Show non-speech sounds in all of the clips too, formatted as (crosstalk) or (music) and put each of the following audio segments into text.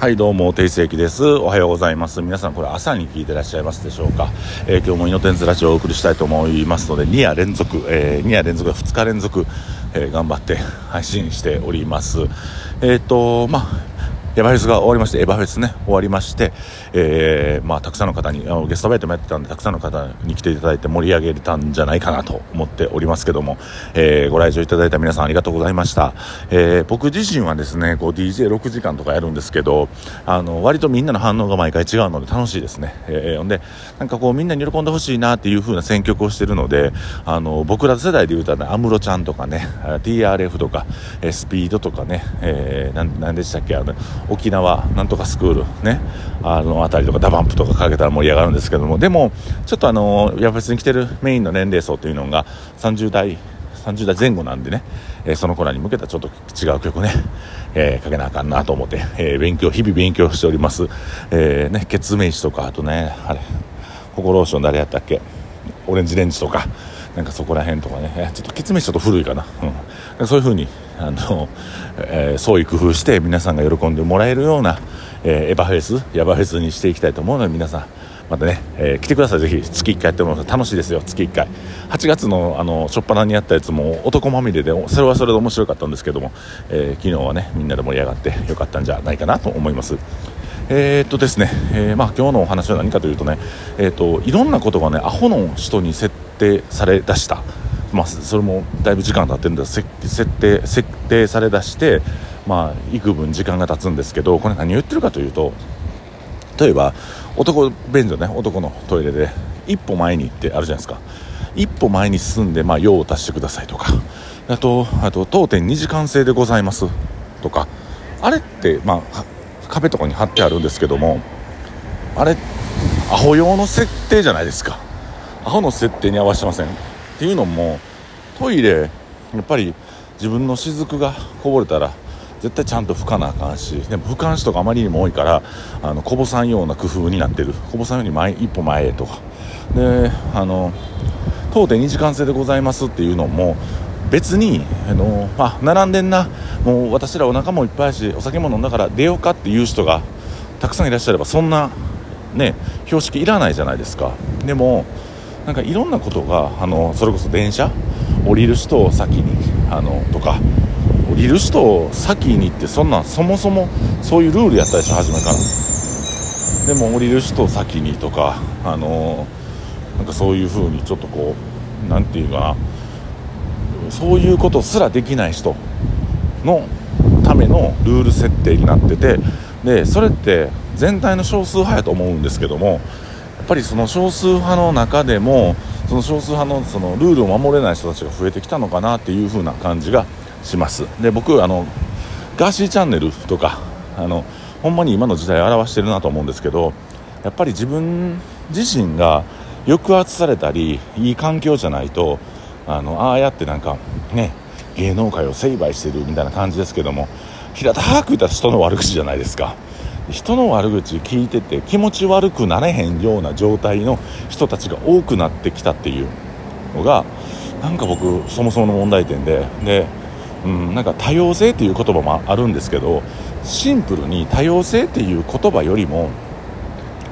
はいどうも定世紀です。おはようございます。皆さんこれ朝に聞いてらっしゃいますでしょうか、えー、今日もイノテンズラジオをお送りしたいと思いますので2夜連続、えー、2夜連続2日連続、えー、頑張って配信しております。えっ、ー、とまあエヴァフェスが終わりまして、エヴァフェスね、終わりまして、えー、まあ、たくさんの方に、あのゲストバイトもやってたんで、たくさんの方に来ていただいて盛り上げれたんじゃないかなと思っておりますけども、えー、ご来場いただいた皆さんありがとうございました。えー、僕自身はですね、こう DJ6 時間とかやるんですけど、あの、割とみんなの反応が毎回違うので楽しいですね。えー、ほんで、なんかこうみんなに喜んでほしいなっていう風な選曲をしているので、あの、僕ら世代で言うとね、安室ちゃんとかね、TRF とか、えスピードとかね、えー、なんでしたっけ、あの、沖縄、なんとかスクールねあの辺りとかダバンプとかかけたら盛り上がるんですけども。でもちょっとあのや別に来てるメインの年齢層というのが30代30代前後なんでね、えー、その子らに向けたちょっと違う曲ね、えー、かけなあかんなと思って、えー、勉強日々勉強しております、えーね、ケツメイシとかあとねあれホコローション誰やったっけ？オレンジレンジとかなんかそこら辺とかね。ちょっとケツメイシちょっと古いかな、うん、そういう風にあの、えー、創意工夫して皆さんが喜んでもらえるような、えー、エヴァフェスヤバフェスにしていきたいと思うので皆さんまたね、えー、来てください。ぜひ月1回やってもらうと楽しいですよ。月1回。8月のあの初っ端にやったやつも男まみれでそれはそれで面白かったんですけども、えー、昨日はねみんなで盛り上がってよかったんじゃないかなと思います。えー、っとですね、えー、まあ、今日のお話は何かというとね、えー、っといろんなことがねアホの人に設定されだしたまあ、それもだいぶ時間経ってるんで設定設定されだして、まあ、幾分時間が経つんですけどこれ何言ってるかというと例えば男便所ね男のトイレで一歩前に行ってあるじゃないですか。一歩前に進んで、まあ、用を足してくださいとか。あとあと当店2時間制でございます。とか。あれって、まあ、壁とかに貼ってあるんですけどもあれアホ用の設定じゃないですか。アホの設定に合わせてません？っていうのもトイレやっぱり自分の雫がこぼれたら絶対ちゃんと拭かなあかんしでも拭かん人があまりにも多いからあのこぼさんような工夫になってる。こぼさんように前一歩前へとか。であの当店2時間制でございますっていうのも別にあのあ並んでんな。もう私らお腹もいっぱいしお酒も飲んだから出ようかっていう人がたくさんいらっしゃればそんなね標識いらないじゃないですか。でもなんかいろんなことがあのそれこそ電車降りる人を先にあのとか降りる人を先にってそんなんそもそもそういうルールやったでしょ初めから。でも降りる人を先にとかあのなんかそういう風にちょっとこう何て言うかな。そういうことすらできない人のためのルール設定になっててでそれって全体の少数派やと思うんですけどもぱりその少数派の中でもその少数派のそのルールを守れない人たちが増えてきたのかなっていう風な感じがします。で僕あのガーシーチャンネルとかあのほんまに今の時代を表してるなと思うんですけどやっぱり自分自身が抑圧されたりいい環境じゃないとあのああやってなんかね芸能界を成敗してるみたいな感じですけども平たく言ったら人の悪口じゃないですか。人の悪口聞いてて気持ち悪くなれへんような状態の人たちが多くなってきたっていうのがなんか僕そもそもの問題点でで、うん、なんか多様性っていう言葉もあるんですけどシンプルに多様性っていう言葉よりも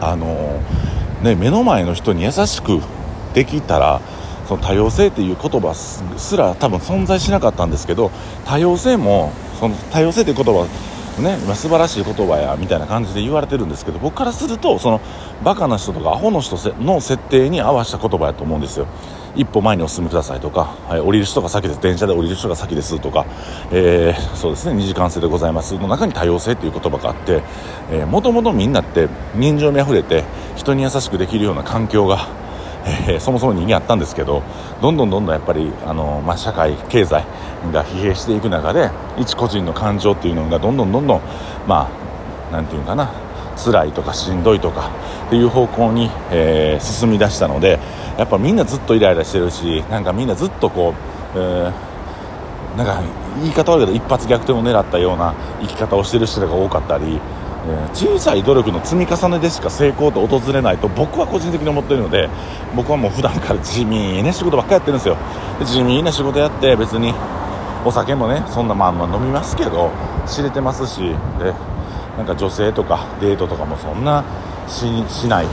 あの、ね、目の前の人に優しくできたらその多様性っていう言葉すら多分存在しなかったんですけど多様性もその多様性っていう言葉ね、今素晴らしい言葉やみたいな感じで言われてるんですけど僕からするとそのバカな人とかアホの人の設定に合わせた言葉やと思うんですよ。一歩前にお進みくださいとか、はい、降りる人が先です。電車で降りる人が先ですとか、えー、そうですね。2時間制でございます。の中に多様性っていう言葉があってもともとみんなって人情味あふれて人に優しくできるような環境がえー、そもそも人間あったんですけどどんどんどんどんやっぱりあの、まあ、社会経済が疲弊していく中で一個人の感情っていうのがどんどんどんどんまあなんていうかな辛いとかしんどいとかっていう方向に、えー、進み出したのでやっぱみんなずっとイライラしてるしなんかみんなずっとこう、えー、なんか言い方悪いけど一発逆転を狙ったような生き方をしてる人が多かったり小さい努力の積み重ねでしか成功って訪れないと僕は個人的に思ってるので僕はもう普段から地味な仕事ばっかりやってるんですよ。で地味な仕事やって別にお酒もねそんなまあまあ飲みますけど知れてますしでなんか女性とかデートとかもそんなししない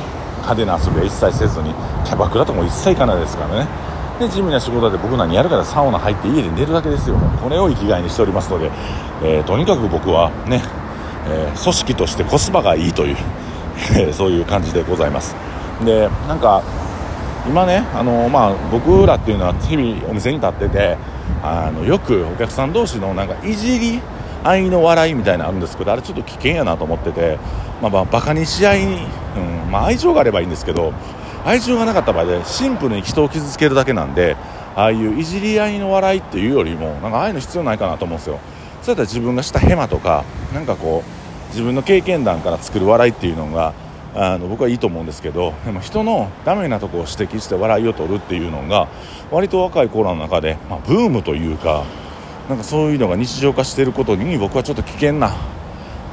派手な遊びは一切せずにキャバクラとかも一切行かないですからね。で地味な仕事で僕何やるからサウナ入って家で寝るだけですよ。これを生きがいにしておりますので、えー、とにかく僕はね、えー、組織としてコスパがいいという (laughs) そういう感じでございます。でなんか今ねあの、まあ、僕らっていうのは日々お店に立っててあのよくお客さん同士のなんかいじり愛の笑いみたいなのあるんですけどあれちょっと危険やなと思ってて、まあ、まあバカにし合いに、うんまあ、愛情があればいいんですけど愛情がなかった場合でシンプルに人を傷つけるだけなんでああいういじり合いの笑いっていうよりもなんかああいうの必要ないかなと思うんですよ。そうやったら自分がしたヘマとかなんかこう自分の経験談から作る笑いっていうのがあの僕はいいと思うんですけどでも人のダメなとこを指摘して笑いを取るっていうのが割と若い頃の中で、まあ、ブームというかなんかそういうのが日常化していることに僕はちょっと危険な、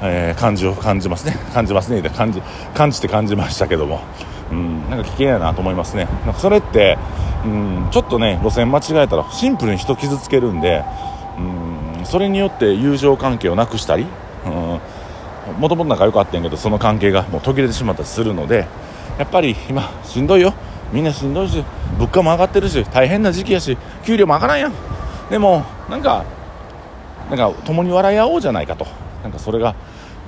えー、感じを感じますね。感じますね。(laughs) 感じ感じて感じましたけども、うん、なんか危険やなと思いますね。なんかそれって、うん、ちょっとね路線間違えたらシンプルに人傷つけるんで、うん、それによって友情関係をなくしたり、うんもともと仲良かったんやけどその関係がもう途切れてしまったりするのでやっぱり今しんどいよ。みんなしんどいし物価も上がってるし大変な時期やし給料も上がらんやん。でもなんかなんか共に笑い合おうじゃないかと。なんかそれが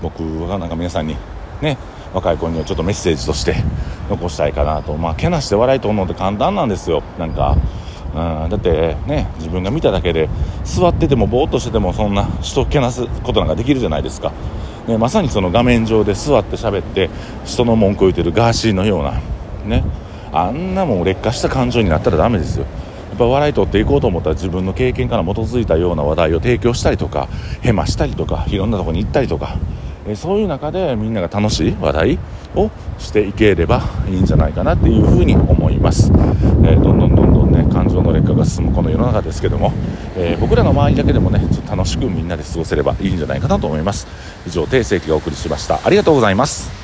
僕がなんか皆さんにね若い子にはちょっとメッセージとして残したいかなと。まあけなして笑いと思うって簡単なんですよ。なんかうん、だってね自分が見ただけで座っててもぼーっとしててもそんな人けなすことなんかできるじゃないですか。ね、まさにその画面上で座って喋って人の文句を言ってるガーシーのようなね。あんなもん劣化した感情になったらダメですよ。やっぱ笑い取っていこうと思ったら自分の経験から基づいたような話題を提供したりとかヘマしたりとかいろんなとこに行ったりとか。えそういう中でみんなが楽しい話題をしていければいいんじゃないかなっていうふうに思います、えー、どんどんどんどん感情の劣化が進むこの世の中ですけども、えー、僕らの周りだけでもねちょっと楽しくみんなで過ごせればいいんじゃないかなと思います。以上定世紀がお送りしました。ありがとうございます。